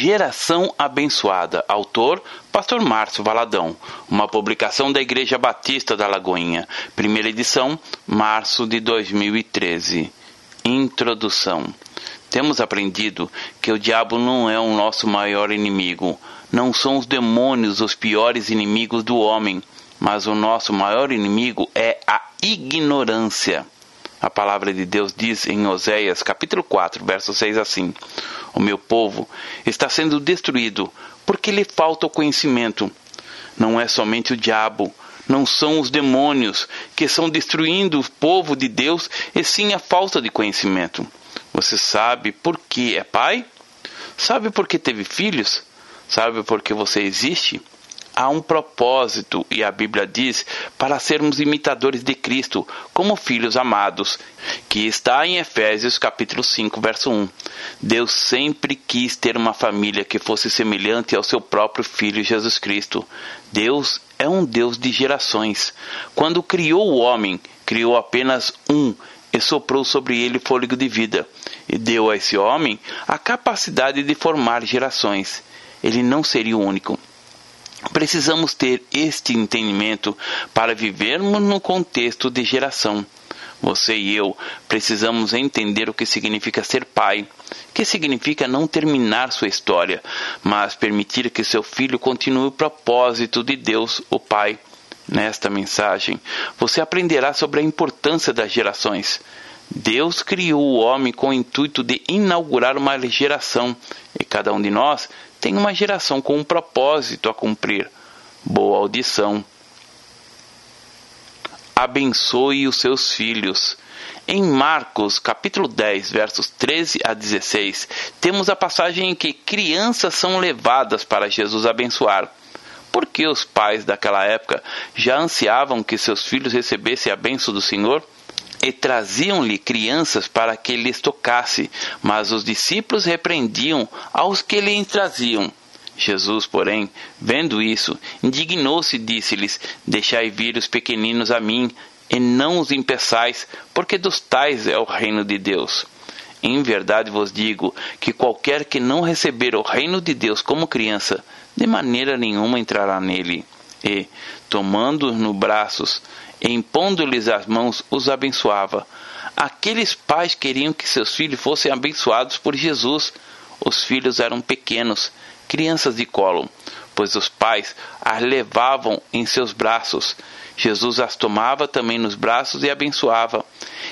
Geração Abençoada. Autor: Pastor Márcio Valadão. Uma publicação da Igreja Batista da Lagoinha. Primeira edição, março de 2013. Introdução. Temos aprendido que o diabo não é o nosso maior inimigo. Não são os demônios os piores inimigos do homem, mas o nosso maior inimigo é a ignorância. A palavra de Deus diz em Oséias, capítulo 4, verso 6 assim: O meu povo está sendo destruído porque lhe falta o conhecimento. Não é somente o diabo, não são os demônios que estão destruindo o povo de Deus, e sim a falta de conhecimento. Você sabe por que é pai? Sabe por que teve filhos? Sabe por que você existe? Há um propósito, e a Bíblia diz, para sermos imitadores de Cristo, como filhos amados, que está em Efésios capítulo 5, verso 1. Deus sempre quis ter uma família que fosse semelhante ao seu próprio filho Jesus Cristo. Deus é um Deus de gerações. Quando criou o homem, criou apenas um e soprou sobre ele fôlego de vida, e deu a esse homem a capacidade de formar gerações. Ele não seria o único. Precisamos ter este entendimento para vivermos no contexto de geração. Você e eu precisamos entender o que significa ser pai, que significa não terminar sua história, mas permitir que seu filho continue o propósito de Deus, o Pai. Nesta mensagem, você aprenderá sobre a importância das gerações. Deus criou o homem com o intuito de inaugurar uma geração, e cada um de nós tem uma geração com um propósito a cumprir. Boa audição. Abençoe os seus filhos. Em Marcos, capítulo 10, versos 13 a 16, temos a passagem em que crianças são levadas para Jesus abençoar. Porque os pais daquela época já ansiavam que seus filhos recebessem a bênção do Senhor? E traziam-lhe crianças para que lhes tocasse, mas os discípulos repreendiam aos que lhe traziam. Jesus, porém, vendo isso, indignou-se e disse-lhes: Deixai vir os pequeninos a mim, e não os impeçais, porque dos tais é o reino de Deus. Em verdade vos digo que qualquer que não receber o reino de Deus como criança, de maneira nenhuma entrará nele. E, tomando-os no braços, e impondo-lhes as mãos, os abençoava. Aqueles pais queriam que seus filhos fossem abençoados por Jesus. Os filhos eram pequenos, crianças de colo, pois os pais as levavam em seus braços. Jesus as tomava também nos braços e abençoava.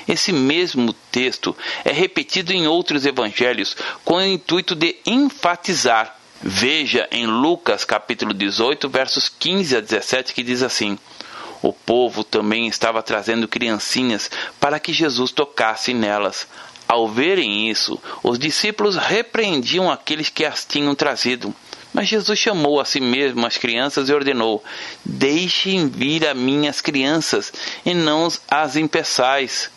Esse mesmo texto é repetido em outros evangelhos com o intuito de enfatizar. Veja em Lucas capítulo 18, versos 15 a 17, que diz assim: o povo também estava trazendo criancinhas para que Jesus tocasse nelas. Ao verem isso, os discípulos repreendiam aqueles que as tinham trazido. Mas Jesus chamou a si mesmo as crianças e ordenou: Deixem vir a minhas crianças, e não as impeçais,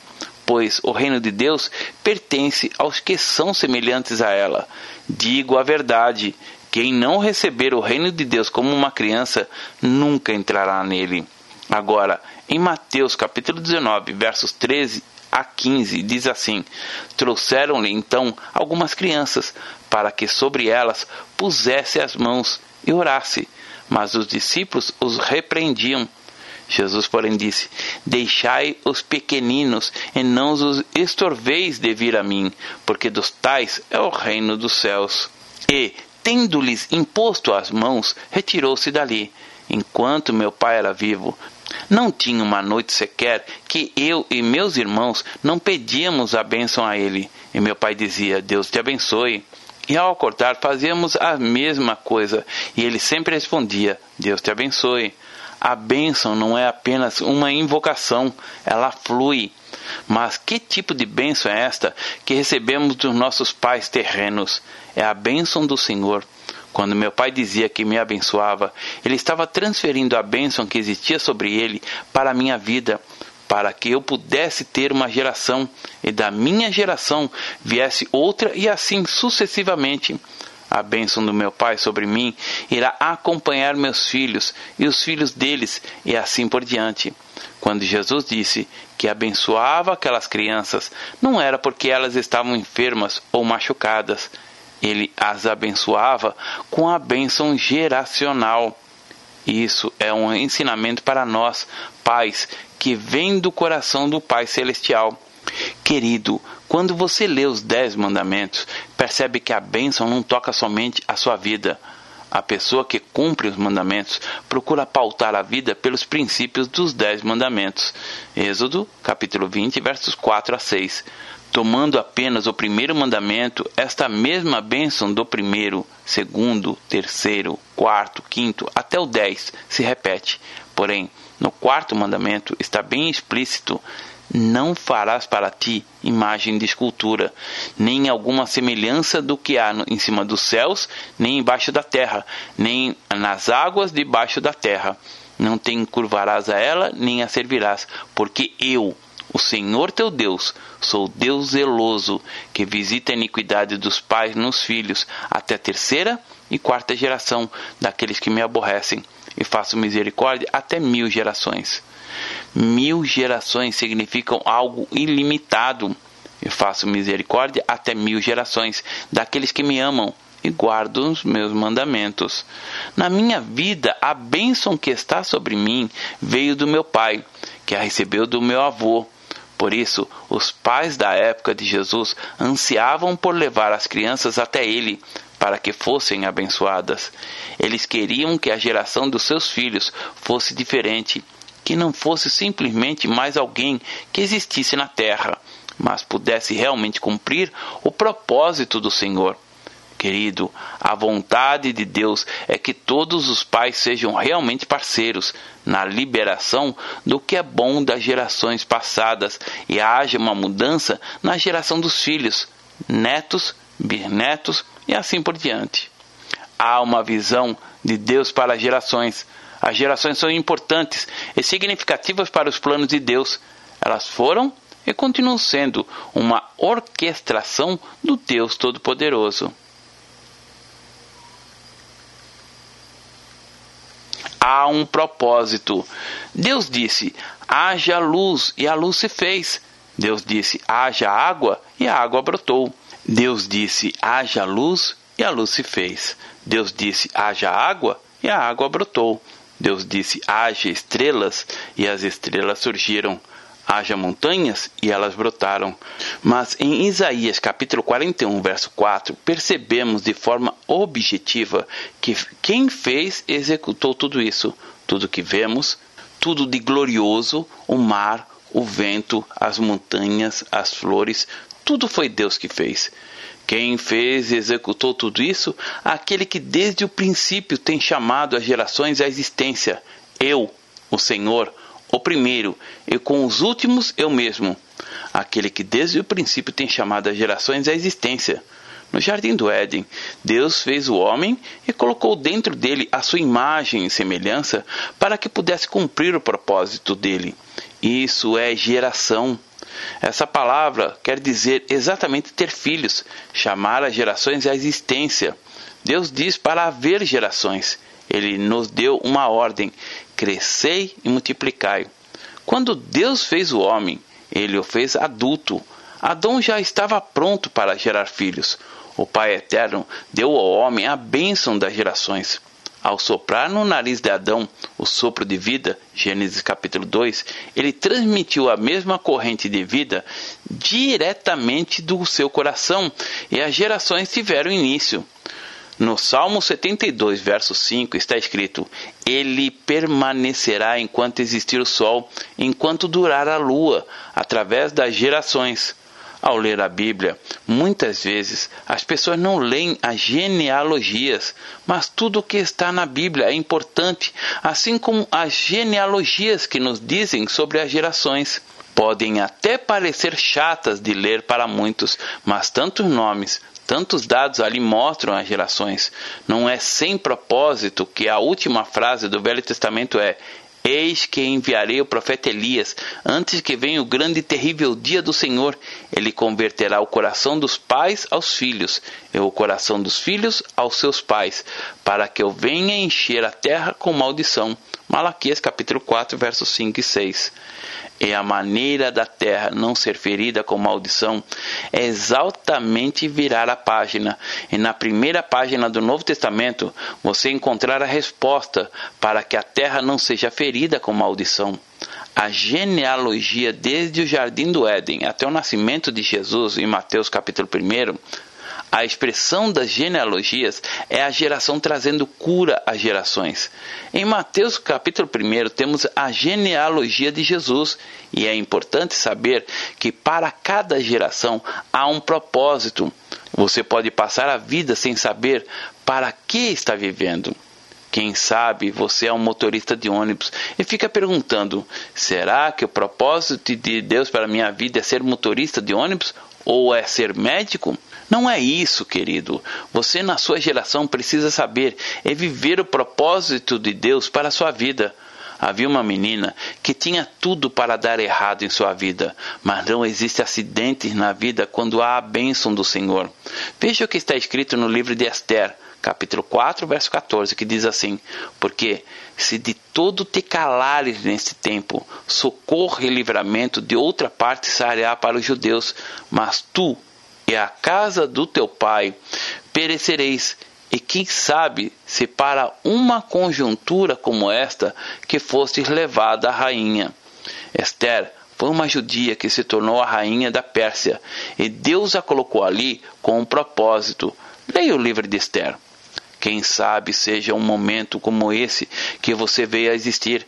pois o reino de Deus pertence aos que são semelhantes a ela. Digo a verdade: quem não receber o reino de Deus como uma criança, nunca entrará nele. Agora, em Mateus capítulo 19, versos 13 a 15, diz assim: Trouxeram-lhe então algumas crianças, para que sobre elas pusesse as mãos e orasse. Mas os discípulos os repreendiam. Jesus, porém, disse: Deixai os pequeninos, e não os estorveis de vir a mim, porque dos tais é o reino dos céus. E, tendo-lhes imposto as mãos, retirou-se dali. Enquanto meu pai era vivo, não tinha uma noite sequer que eu e meus irmãos não pedíamos a bênção a ele. E meu pai dizia: Deus te abençoe. E ao acordar fazíamos a mesma coisa. E ele sempre respondia: Deus te abençoe. A bênção não é apenas uma invocação, ela flui. Mas que tipo de bênção é esta que recebemos dos nossos pais terrenos? É a bênção do Senhor. Quando meu pai dizia que me abençoava, ele estava transferindo a bênção que existia sobre ele para a minha vida, para que eu pudesse ter uma geração e da minha geração viesse outra e assim sucessivamente. A bênção do meu pai sobre mim irá acompanhar meus filhos e os filhos deles e assim por diante. Quando Jesus disse que abençoava aquelas crianças, não era porque elas estavam enfermas ou machucadas, ele as abençoava com a bênção geracional. Isso é um ensinamento para nós, pais, que vem do coração do Pai Celestial. Querido, quando você lê os Dez Mandamentos, percebe que a bênção não toca somente a sua vida. A pessoa que cumpre os mandamentos procura pautar a vida pelos princípios dos Dez Mandamentos. Êxodo, capítulo 20, versos 4 a 6. Tomando apenas o primeiro mandamento, esta mesma bênção do primeiro, segundo, terceiro, quarto, quinto, até o dez se repete. Porém, no quarto mandamento está bem explícito: não farás para ti imagem de escultura, nem alguma semelhança do que há em cima dos céus, nem embaixo da terra, nem nas águas debaixo da terra. Não te encurvarás a ela, nem a servirás, porque eu, o Senhor teu Deus, sou Deus zeloso, que visita a iniquidade dos pais nos filhos, até a terceira e quarta geração daqueles que me aborrecem, e faço misericórdia até mil gerações. Mil gerações significam algo ilimitado. E faço misericórdia até mil gerações daqueles que me amam e guardam os meus mandamentos. Na minha vida, a bênção que está sobre mim veio do meu pai, que a recebeu do meu avô por isso, os pais da época de Jesus ansiavam por levar as crianças até ele, para que fossem abençoadas. Eles queriam que a geração dos seus filhos fosse diferente, que não fosse simplesmente mais alguém que existisse na terra, mas pudesse realmente cumprir o propósito do Senhor. Querido, a vontade de Deus é que todos os pais sejam realmente parceiros na liberação do que é bom das gerações passadas e haja uma mudança na geração dos filhos, netos, bisnetos e assim por diante. Há uma visão de Deus para as gerações. As gerações são importantes e significativas para os planos de Deus. Elas foram e continuam sendo uma orquestração do Deus Todo-Poderoso. Há um propósito. Deus disse: haja luz, e a luz se fez. Deus disse: haja água, e a água brotou. Deus disse: haja luz, e a luz se fez. Deus disse: haja água, e a água brotou. Deus disse: haja estrelas, e as estrelas surgiram haja montanhas e elas brotaram. Mas em Isaías capítulo 41, verso 4, percebemos de forma objetiva que quem fez executou tudo isso. Tudo que vemos, tudo de glorioso, o mar, o vento, as montanhas, as flores, tudo foi Deus que fez. Quem fez e executou tudo isso? Aquele que desde o princípio tem chamado as gerações à existência. Eu, o Senhor, o primeiro, e com os últimos eu mesmo, aquele que desde o princípio tem chamado as gerações à existência. No jardim do Éden, Deus fez o homem e colocou dentro dele a sua imagem e semelhança para que pudesse cumprir o propósito dele. Isso é geração. Essa palavra quer dizer exatamente ter filhos, chamar as gerações à existência. Deus diz para haver gerações. Ele nos deu uma ordem: crescei e multiplicai. Quando Deus fez o homem, ele o fez adulto. Adão já estava pronto para gerar filhos. O Pai Eterno deu ao homem a bênção das gerações. Ao soprar no nariz de Adão o sopro de vida, Gênesis capítulo 2, ele transmitiu a mesma corrente de vida diretamente do seu coração e as gerações tiveram início. No Salmo 72, verso 5, está escrito: Ele permanecerá enquanto existir o sol, enquanto durar a lua, através das gerações. Ao ler a Bíblia, muitas vezes as pessoas não leem as genealogias, mas tudo o que está na Bíblia é importante, assim como as genealogias que nos dizem sobre as gerações. Podem até parecer chatas de ler para muitos, mas tantos nomes, Tantos dados ali mostram as gerações. Não é sem propósito que a última frase do Velho Testamento é: Eis que enviarei o profeta Elias, antes que venha o grande e terrível dia do Senhor. Ele converterá o coração dos pais aos filhos, e o coração dos filhos aos seus pais, para que eu venha encher a terra com maldição. Malaquias capítulo 4, versos 5 e 6. E a maneira da terra não ser ferida com maldição é exatamente virar a página. E na primeira página do Novo Testamento você encontrar a resposta para que a terra não seja ferida com maldição. A genealogia desde o jardim do Éden até o nascimento de Jesus em Mateus capítulo 1 a expressão das genealogias é a geração trazendo cura às gerações. Em Mateus capítulo 1 temos a genealogia de Jesus e é importante saber que para cada geração há um propósito. Você pode passar a vida sem saber para que está vivendo. Quem sabe você é um motorista de ônibus e fica perguntando: será que o propósito de Deus para minha vida é ser motorista de ônibus ou é ser médico? Não é isso, querido. Você, na sua geração, precisa saber é viver o propósito de Deus para a sua vida. Havia uma menina que tinha tudo para dar errado em sua vida, mas não existe acidentes na vida quando há a bênção do Senhor. Veja o que está escrito no livro de Esther, capítulo 4, verso 14, que diz assim: Porque se de todo te calares neste tempo, socorro e livramento de outra parte sairá para os judeus, mas tu e a casa do teu pai perecereis. E quem sabe se para uma conjuntura como esta que fostes levada a rainha. Esther foi uma judia que se tornou a rainha da Pérsia, e Deus a colocou ali com um propósito. Leia o livro de Esther. Quem sabe seja um momento como esse que você veio a existir.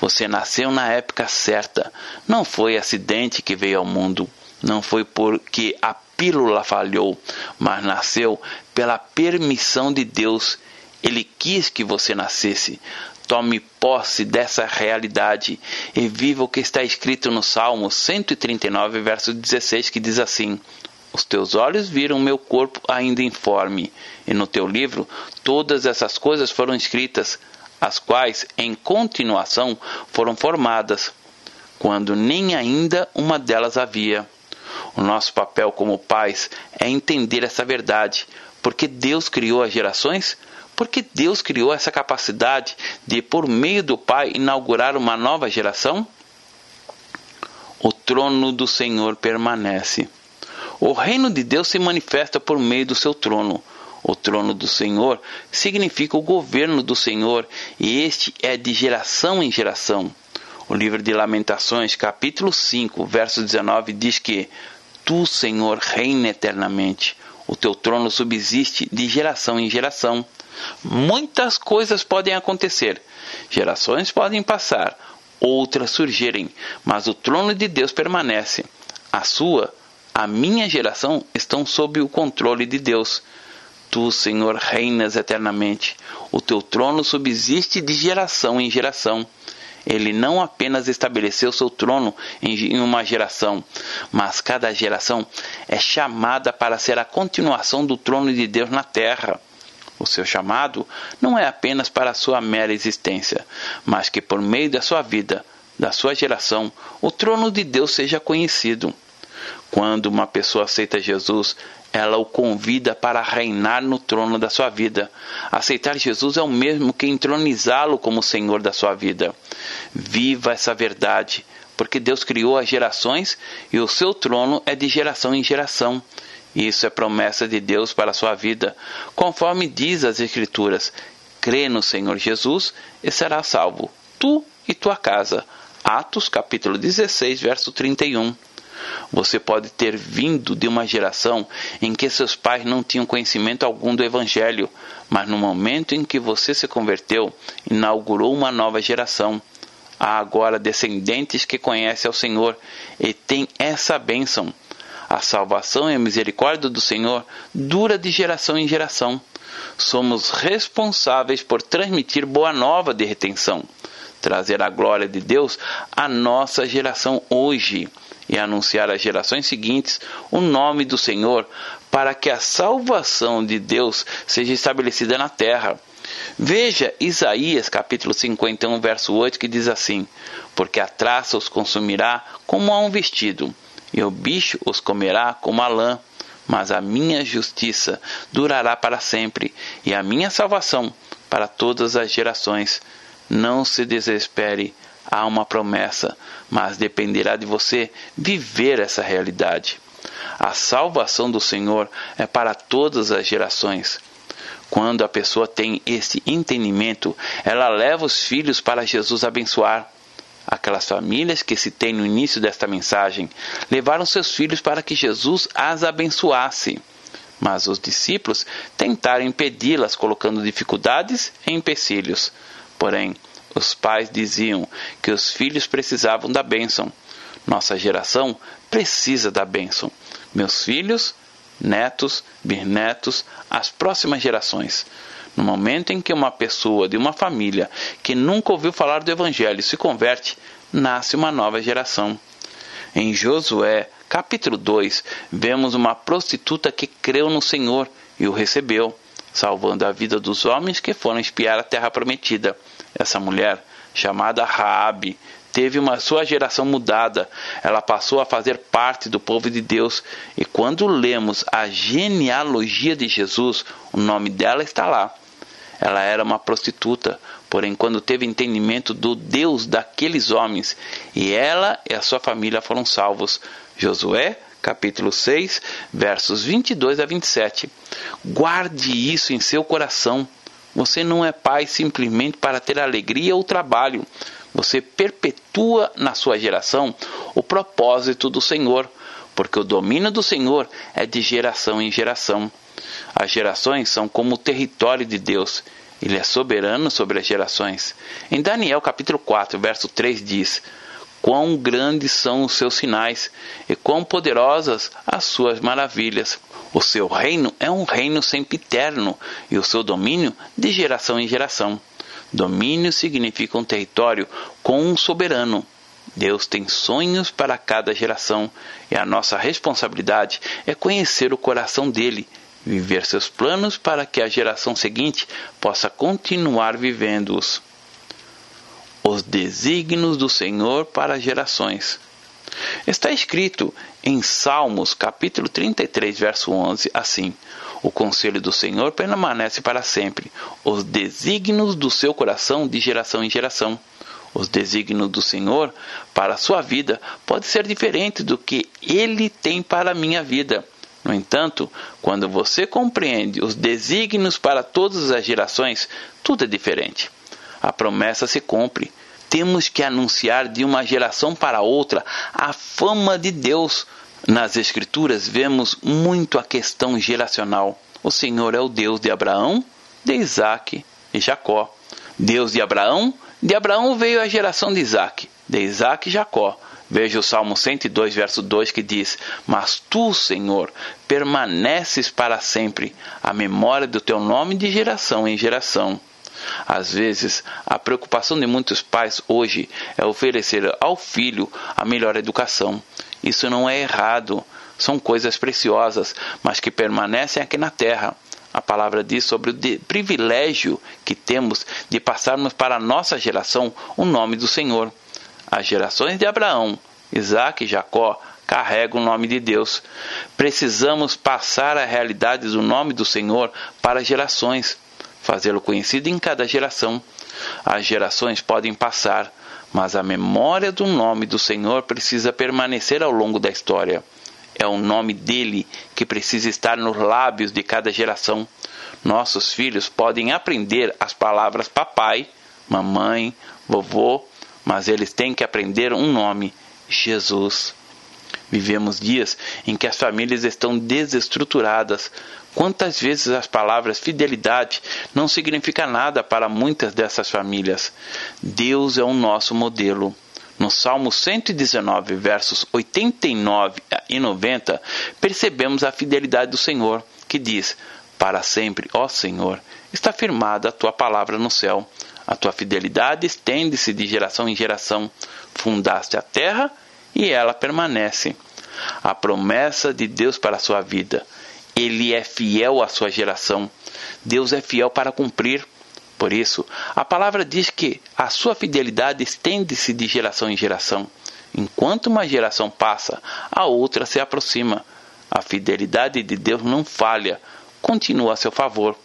Você nasceu na época certa. Não foi acidente que veio ao mundo. Não foi porque a pílula falhou, mas nasceu pela permissão de Deus. Ele quis que você nascesse. Tome posse dessa realidade e viva o que está escrito no Salmo 139, verso 16, que diz assim: Os teus olhos viram meu corpo ainda informe, e no teu livro todas essas coisas foram escritas, as quais, em continuação, foram formadas, quando nem ainda uma delas havia. O nosso papel como pais é entender essa verdade. Porque Deus criou as gerações? Porque Deus criou essa capacidade de, por meio do Pai, inaugurar uma nova geração? O trono do Senhor permanece. O reino de Deus se manifesta por meio do seu trono. O trono do Senhor significa o governo do Senhor, e este é de geração em geração. O livro de Lamentações, capítulo 5, verso 19, diz que Tu, Senhor, reina eternamente. O teu trono subsiste de geração em geração. Muitas coisas podem acontecer, gerações podem passar, outras surgirem, mas o trono de Deus permanece. A sua, a minha geração estão sob o controle de Deus. Tu, Senhor, reinas eternamente. O teu trono subsiste de geração em geração. Ele não apenas estabeleceu seu trono em uma geração, mas cada geração é chamada para ser a continuação do trono de Deus na terra. O seu chamado não é apenas para a sua mera existência, mas que por meio da sua vida, da sua geração, o trono de Deus seja conhecido. Quando uma pessoa aceita Jesus, ela o convida para reinar no trono da sua vida. Aceitar Jesus é o mesmo que entronizá-lo como Senhor da sua vida. Viva essa verdade, porque Deus criou as gerações e o seu trono é de geração em geração. Isso é promessa de Deus para a sua vida, conforme diz as Escrituras: crê no Senhor Jesus e será salvo, tu e tua casa. Atos capítulo 16, verso 31. Você pode ter vindo de uma geração em que seus pais não tinham conhecimento algum do Evangelho, mas no momento em que você se converteu, inaugurou uma nova geração. Há agora descendentes que conhecem ao Senhor e têm essa bênção. A salvação e a misericórdia do Senhor dura de geração em geração. Somos responsáveis por transmitir boa nova de retenção, trazer a glória de Deus à nossa geração hoje e anunciar às gerações seguintes o nome do Senhor, para que a salvação de Deus seja estabelecida na terra. Veja Isaías capítulo 51, verso 8, que diz assim: Porque a traça os consumirá como a um vestido, e o bicho os comerá como a lã. Mas a minha justiça durará para sempre, e a minha salvação para todas as gerações. Não se desespere, Há uma promessa, mas dependerá de você viver essa realidade. A salvação do Senhor é para todas as gerações. Quando a pessoa tem esse entendimento, ela leva os filhos para Jesus abençoar. Aquelas famílias que citei no início desta mensagem levaram seus filhos para que Jesus as abençoasse. Mas os discípulos tentaram impedi-las, colocando dificuldades e empecilhos. Porém, os pais diziam que os filhos precisavam da bênção. Nossa geração precisa da bênção. Meus filhos, netos, bisnetos, as próximas gerações. No momento em que uma pessoa de uma família que nunca ouviu falar do Evangelho se converte, nasce uma nova geração. Em Josué, capítulo 2, vemos uma prostituta que creu no Senhor e o recebeu, salvando a vida dos homens que foram espiar a terra prometida. Essa mulher, chamada Raabe, teve uma sua geração mudada. Ela passou a fazer parte do povo de Deus. E quando lemos a genealogia de Jesus, o nome dela está lá. Ela era uma prostituta, porém, quando teve entendimento do Deus daqueles homens, e ela e a sua família foram salvos. Josué, capítulo 6, versos 22 a 27. Guarde isso em seu coração. Você não é pai simplesmente para ter alegria ou trabalho. Você perpetua na sua geração o propósito do Senhor, porque o domínio do Senhor é de geração em geração. As gerações são como o território de Deus. Ele é soberano sobre as gerações. Em Daniel capítulo 4, verso 3 diz: Quão grandes são os seus sinais e quão poderosas as suas maravilhas. O seu reino é um reino sempre eterno e o seu domínio de geração em geração. Domínio significa um território com um soberano. Deus tem sonhos para cada geração e a nossa responsabilidade é conhecer o coração dele, viver seus planos para que a geração seguinte possa continuar vivendo-os. Os desígnios do Senhor para gerações. Está escrito em Salmos, capítulo 33, verso 11, assim: o conselho do Senhor permanece para sempre, os desígnios do seu coração de geração em geração. Os desígnios do Senhor para a sua vida pode ser diferente do que ele tem para a minha vida. No entanto, quando você compreende os desígnios para todas as gerações, tudo é diferente. A promessa se cumpre. Temos que anunciar de uma geração para outra a fama de Deus nas Escrituras vemos muito a questão geracional. O Senhor é o Deus de Abraão, de Isaac e Jacó. Deus de Abraão, de Abraão veio a geração de Isaac, de Isaac e Jacó. Veja o Salmo 102, verso 2 que diz: Mas tu, Senhor, permaneces para sempre, a memória do teu nome de geração em geração. Às vezes, a preocupação de muitos pais hoje é oferecer ao filho a melhor educação. Isso não é errado, são coisas preciosas, mas que permanecem aqui na terra. A palavra diz sobre o privilégio que temos de passarmos para a nossa geração o nome do Senhor. As gerações de Abraão, Isaac e Jacó carregam o nome de Deus. Precisamos passar a realidade do nome do Senhor para as gerações fazê-lo conhecido em cada geração. As gerações podem passar, mas a memória do nome do Senhor precisa permanecer ao longo da história. É o nome dele que precisa estar nos lábios de cada geração. Nossos filhos podem aprender as palavras papai, mamãe, vovô, mas eles têm que aprender um nome: Jesus. Vivemos dias em que as famílias estão desestruturadas. Quantas vezes as palavras fidelidade não significa nada para muitas dessas famílias? Deus é o nosso modelo. No Salmo 119, versos 89 e 90, percebemos a fidelidade do Senhor, que diz: Para sempre, ó Senhor, está firmada a tua palavra no céu. A tua fidelidade estende-se de geração em geração. Fundaste a terra e ela permanece. A promessa de Deus para a sua vida. Ele é fiel à sua geração. Deus é fiel para cumprir. Por isso, a palavra diz que a sua fidelidade estende-se de geração em geração. Enquanto uma geração passa, a outra se aproxima. A fidelidade de Deus não falha, continua a seu favor.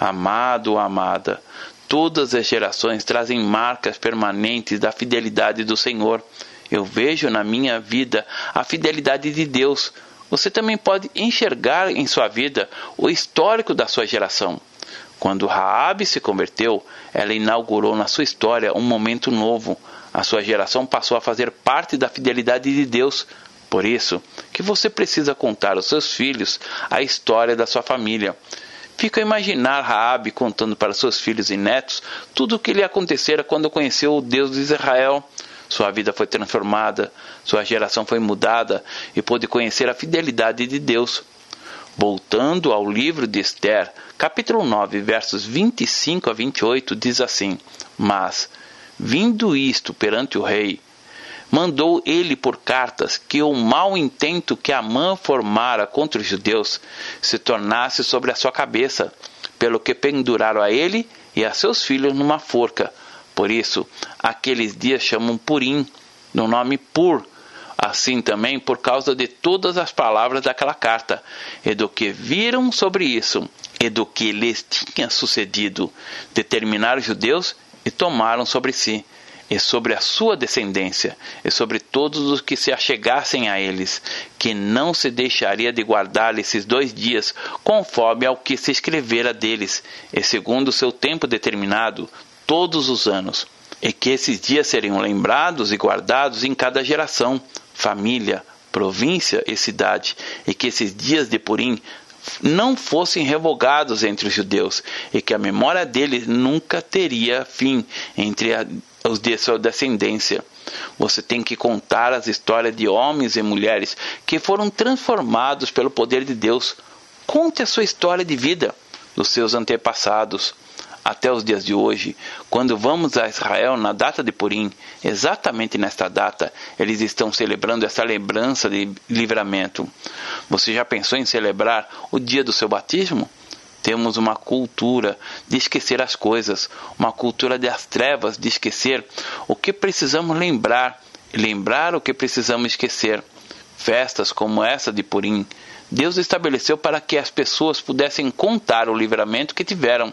Amado amada, Todas as gerações trazem marcas permanentes da fidelidade do Senhor. Eu vejo na minha vida a fidelidade de Deus. Você também pode enxergar em sua vida o histórico da sua geração. Quando Raabe se converteu, ela inaugurou na sua história um momento novo. A sua geração passou a fazer parte da fidelidade de Deus. Por isso que você precisa contar aos seus filhos a história da sua família. Fica a imaginar Raabe contando para seus filhos e netos tudo o que lhe acontecera quando conheceu o Deus de Israel. Sua vida foi transformada, sua geração foi mudada e pôde conhecer a fidelidade de Deus. Voltando ao livro de Esther, capítulo 9, versos 25 a 28, diz assim: Mas, vindo isto perante o rei, mandou ele por cartas que o mau intento que Amã formara contra os judeus se tornasse sobre a sua cabeça, pelo que penduraram a ele e a seus filhos numa forca por isso, aqueles dias chamam Purim, no nome Pur, assim também por causa de todas as palavras daquela carta, e do que viram sobre isso, e do que lhes tinha sucedido, determinaram os judeus e tomaram sobre si, e sobre a sua descendência, e sobre todos os que se achegassem a eles, que não se deixaria de guardar esses dois dias, conforme ao que se escrevera deles, e segundo o seu tempo determinado, todos os anos, e que esses dias seriam lembrados e guardados em cada geração, família, província e cidade, e que esses dias de Purim não fossem revogados entre os judeus, e que a memória deles nunca teria fim entre a, os de sua descendência. Você tem que contar as histórias de homens e mulheres que foram transformados pelo poder de Deus. Conte a sua história de vida dos seus antepassados até os dias de hoje, quando vamos a Israel na data de Purim, exatamente nesta data, eles estão celebrando essa lembrança de livramento. Você já pensou em celebrar o dia do seu batismo? Temos uma cultura de esquecer as coisas, uma cultura das trevas de esquecer o que precisamos lembrar lembrar o que precisamos esquecer. Festas como essa de Purim, Deus estabeleceu para que as pessoas pudessem contar o livramento que tiveram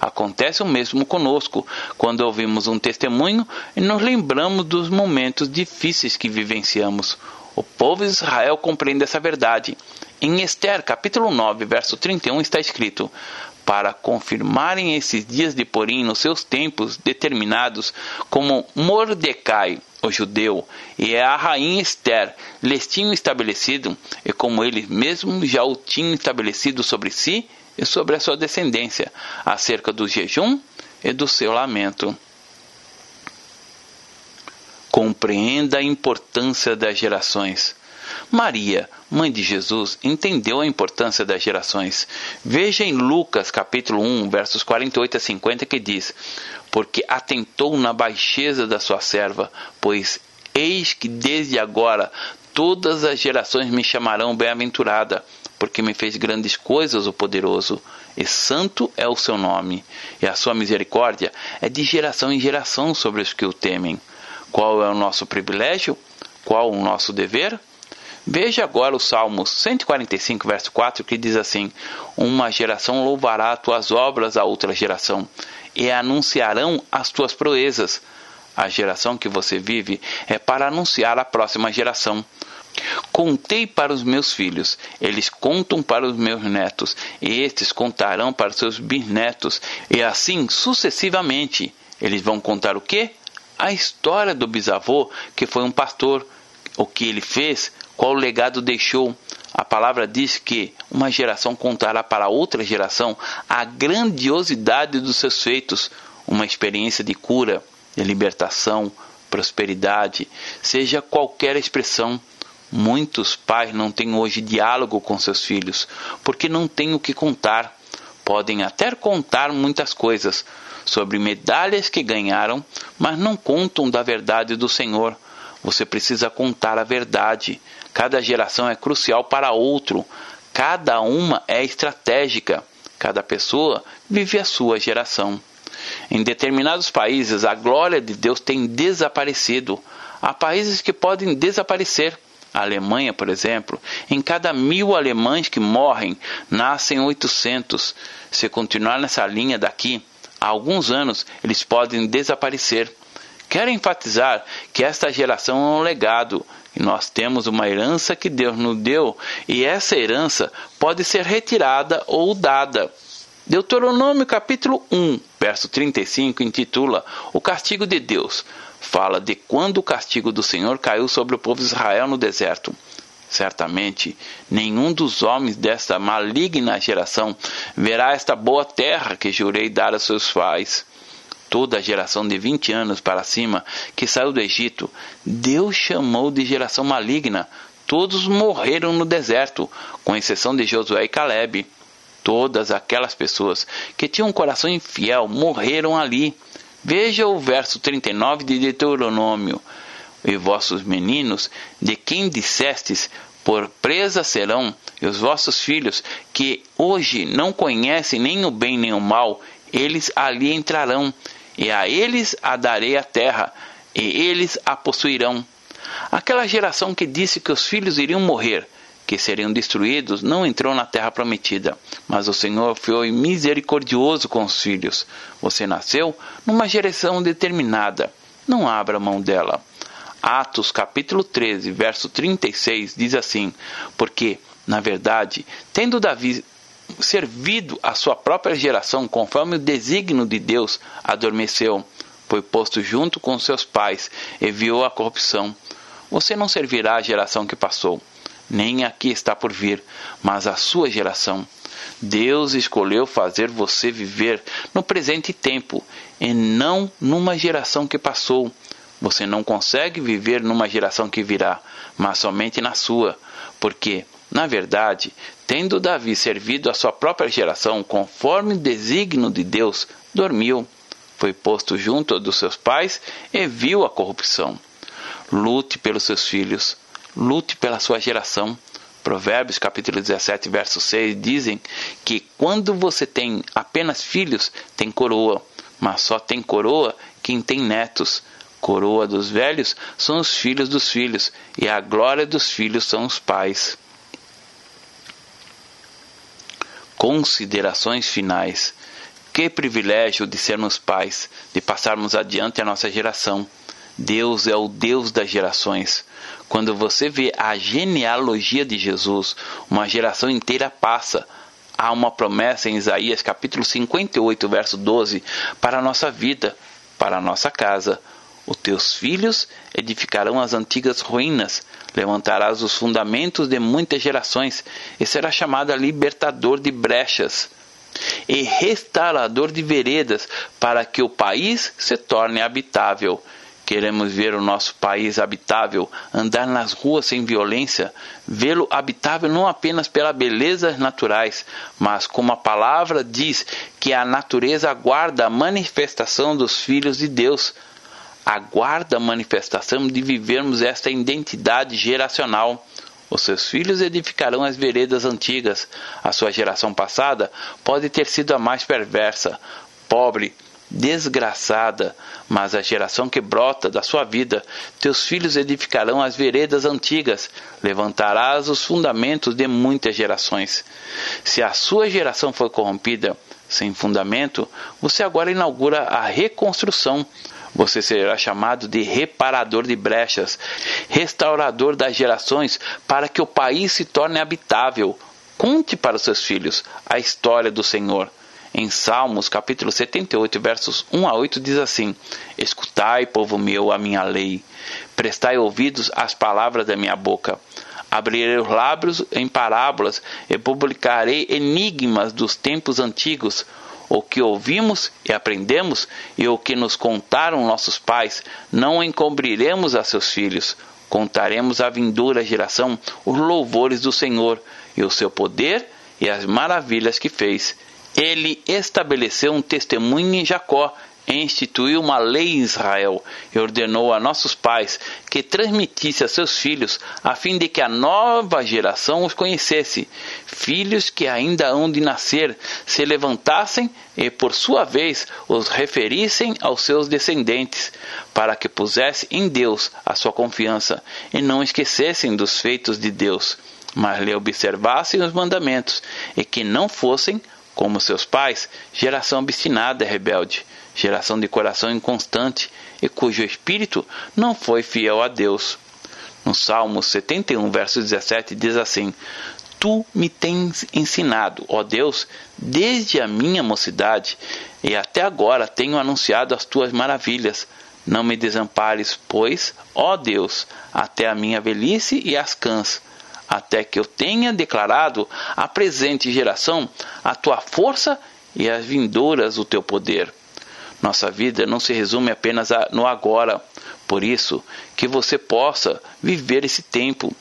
Acontece o mesmo conosco quando ouvimos um testemunho e nos lembramos dos momentos difíceis que vivenciamos. O povo de Israel compreende essa verdade. Em Esther, capítulo 9, verso 31, está escrito: Para confirmarem esses dias de Porim nos seus tempos determinados, como Mordecai, o judeu, e a rainha Esther lhes tinham estabelecido, e como eles mesmos já o tinham estabelecido sobre si, e sobre a sua descendência, acerca do jejum e do seu lamento. Compreenda a importância das gerações. Maria, mãe de Jesus, entendeu a importância das gerações. Veja em Lucas capítulo 1, versos 48 a 50 que diz: Porque atentou na baixeza da sua serva, pois eis que desde agora todas as gerações me chamarão bem-aventurada, porque me fez grandes coisas o poderoso, e santo é o seu nome, e a sua misericórdia é de geração em geração sobre os que o temem. Qual é o nosso privilégio? Qual o nosso dever? Veja agora o Salmo 145, verso 4, que diz assim: Uma geração louvará as tuas obras a outra geração, e anunciarão as tuas proezas. A geração que você vive é para anunciar a próxima geração. Contei para os meus filhos, eles contam para os meus netos, e estes contarão para seus bisnetos, e assim sucessivamente. Eles vão contar o quê? A história do bisavô, que foi um pastor, o que ele fez, qual legado deixou. A palavra diz que uma geração contará para outra geração a grandiosidade dos seus feitos, uma experiência de cura, de libertação, prosperidade, seja qualquer expressão Muitos pais não têm hoje diálogo com seus filhos, porque não têm o que contar. Podem até contar muitas coisas sobre medalhas que ganharam, mas não contam da verdade do Senhor. Você precisa contar a verdade. Cada geração é crucial para outro. Cada uma é estratégica. Cada pessoa vive a sua geração. Em determinados países, a glória de Deus tem desaparecido. Há países que podem desaparecer a Alemanha, por exemplo, em cada mil alemães que morrem, nascem 800. Se continuar nessa linha daqui, há alguns anos eles podem desaparecer. Quero enfatizar que esta geração é um legado e nós temos uma herança que Deus nos deu e essa herança pode ser retirada ou dada. Deuteronômio capítulo 1, verso 35 intitula O castigo de Deus. Fala de quando o castigo do Senhor caiu sobre o povo de Israel no deserto. Certamente, nenhum dos homens desta maligna geração verá esta boa terra que jurei dar a seus pais. Toda a geração de vinte anos para cima que saiu do Egito, Deus chamou de geração maligna. Todos morreram no deserto, com exceção de Josué e Caleb. Todas aquelas pessoas que tinham um coração infiel morreram ali. Veja o verso 39 de Deuteronômio e vossos meninos, de quem dissestes, por presa serão, e os vossos filhos, que hoje não conhecem nem o bem nem o mal, eles ali entrarão, e a eles a darei a terra, e eles a possuirão. Aquela geração que disse que os filhos iriam morrer, que seriam destruídos, não entrou na terra prometida, mas o Senhor foi misericordioso com os filhos. Você nasceu numa geração determinada, não abra mão dela. Atos capítulo 13, verso 36 diz assim: Porque, na verdade, tendo Davi servido a sua própria geração conforme o desígnio de Deus, adormeceu, foi posto junto com seus pais e viu a corrupção. Você não servirá a geração que passou, nem a que está por vir, mas a sua geração. Deus escolheu fazer você viver no presente tempo e não numa geração que passou. Você não consegue viver numa geração que virá, mas somente na sua, porque, na verdade, tendo Davi servido a sua própria geração conforme o desígnio de Deus, dormiu, foi posto junto dos seus pais e viu a corrupção. Lute pelos seus filhos, lute pela sua geração. Provérbios capítulo 17, verso 6 dizem que quando você tem apenas filhos, tem coroa, mas só tem coroa quem tem netos. Coroa dos velhos são os filhos dos filhos, e a glória dos filhos são os pais. Considerações finais. Que privilégio de sermos pais, de passarmos adiante a nossa geração. Deus é o Deus das gerações. Quando você vê a genealogia de Jesus, uma geração inteira passa. Há uma promessa em Isaías capítulo 58, verso 12, para a nossa vida, para a nossa casa, os teus filhos edificarão as antigas ruínas, levantarás os fundamentos de muitas gerações, e será chamado libertador de brechas e restaurador de veredas, para que o país se torne habitável. Queremos ver o nosso país habitável, andar nas ruas sem violência, vê-lo habitável não apenas pelas belezas naturais, mas como a palavra diz que a natureza aguarda a manifestação dos filhos de Deus aguarda a manifestação de vivermos esta identidade geracional. Os seus filhos edificarão as veredas antigas. A sua geração passada pode ter sido a mais perversa, pobre, desgraçada, mas a geração que brota da sua vida, teus filhos edificarão as veredas antigas, levantarás os fundamentos de muitas gerações. Se a sua geração foi corrompida, sem fundamento, você agora inaugura a reconstrução você será chamado de reparador de brechas, restaurador das gerações, para que o país se torne habitável. Conte para os seus filhos a história do Senhor. Em Salmos, capítulo 78, versos 1 a 8, diz assim: Escutai, povo meu, a minha lei, prestai ouvidos às palavras da minha boca. Abrirei os lábios em parábolas e publicarei enigmas dos tempos antigos o que ouvimos e aprendemos e o que nos contaram nossos pais, não encobriremos a seus filhos. Contaremos à vindoura geração os louvores do Senhor e o seu poder e as maravilhas que fez. Ele estabeleceu um testemunho em Jacó instituiu uma lei em Israel e ordenou a nossos pais que transmitisse a seus filhos, a fim de que a nova geração os conhecesse. Filhos que ainda hão de nascer se levantassem e, por sua vez, os referissem aos seus descendentes, para que pusessem em Deus a sua confiança e não esquecessem dos feitos de Deus, mas lhe observassem os mandamentos e que não fossem Como seus pais, geração obstinada e rebelde, geração de coração inconstante e cujo espírito não foi fiel a Deus. No Salmo 71, verso 17, diz assim: Tu me tens ensinado, ó Deus, desde a minha mocidade, e até agora tenho anunciado as tuas maravilhas. Não me desampares, pois, ó Deus, até a minha velhice e as cãs, até que eu tenha declarado à presente geração a tua força e as vindouras o teu poder. Nossa vida não se resume apenas no agora. Por isso, que você possa viver esse tempo,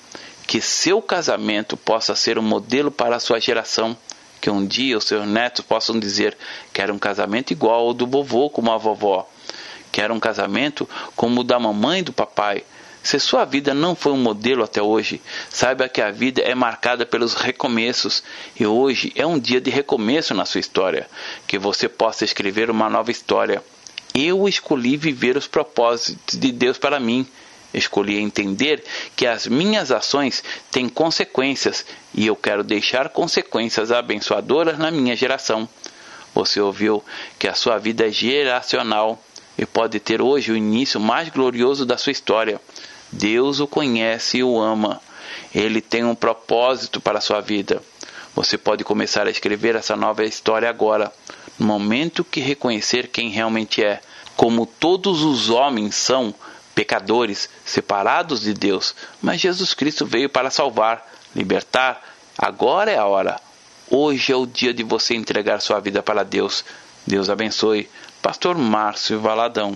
que seu casamento possa ser um modelo para a sua geração, que um dia os seus netos possam dizer: quero um casamento igual ao do vovô como a vovó Quero um casamento como o da mamãe e do papai. Se sua vida não foi um modelo até hoje, saiba que a vida é marcada pelos recomeços e hoje é um dia de recomeço na sua história, que você possa escrever uma nova história. Eu escolhi viver os propósitos de Deus para mim. Escolhi entender que as minhas ações têm consequências e eu quero deixar consequências abençoadoras na minha geração. Você ouviu que a sua vida é geracional e pode ter hoje o início mais glorioso da sua história. Deus o conhece e o ama. Ele tem um propósito para a sua vida. Você pode começar a escrever essa nova história agora, no momento que reconhecer quem realmente é. Como todos os homens são pecadores, separados de Deus, mas Jesus Cristo veio para salvar, libertar. Agora é a hora. Hoje é o dia de você entregar sua vida para Deus. Deus abençoe. Pastor Márcio Valadão.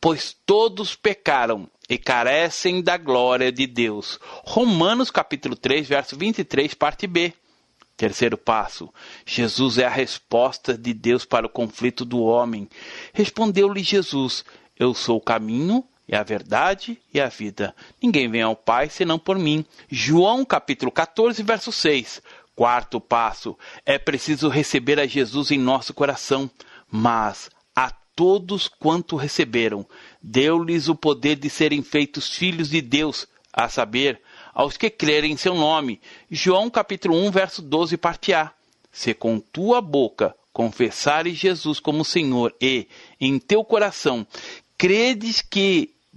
pois todos pecaram e carecem da glória de Deus. Romanos capítulo 3, verso 23, parte B. Terceiro passo: Jesus é a resposta de Deus para o conflito do homem. Respondeu-lhe Jesus: Eu sou o caminho, e a verdade e a vida. Ninguém vem ao Pai senão por mim. João capítulo 14, verso 6. Quarto passo: é preciso receber a Jesus em nosso coração, mas todos quanto receberam, deu-lhes o poder de serem feitos filhos de Deus, a saber, aos que crerem em seu nome. João capítulo 1, verso 12, parte A. Se com tua boca confessares Jesus como Senhor e em teu coração credes que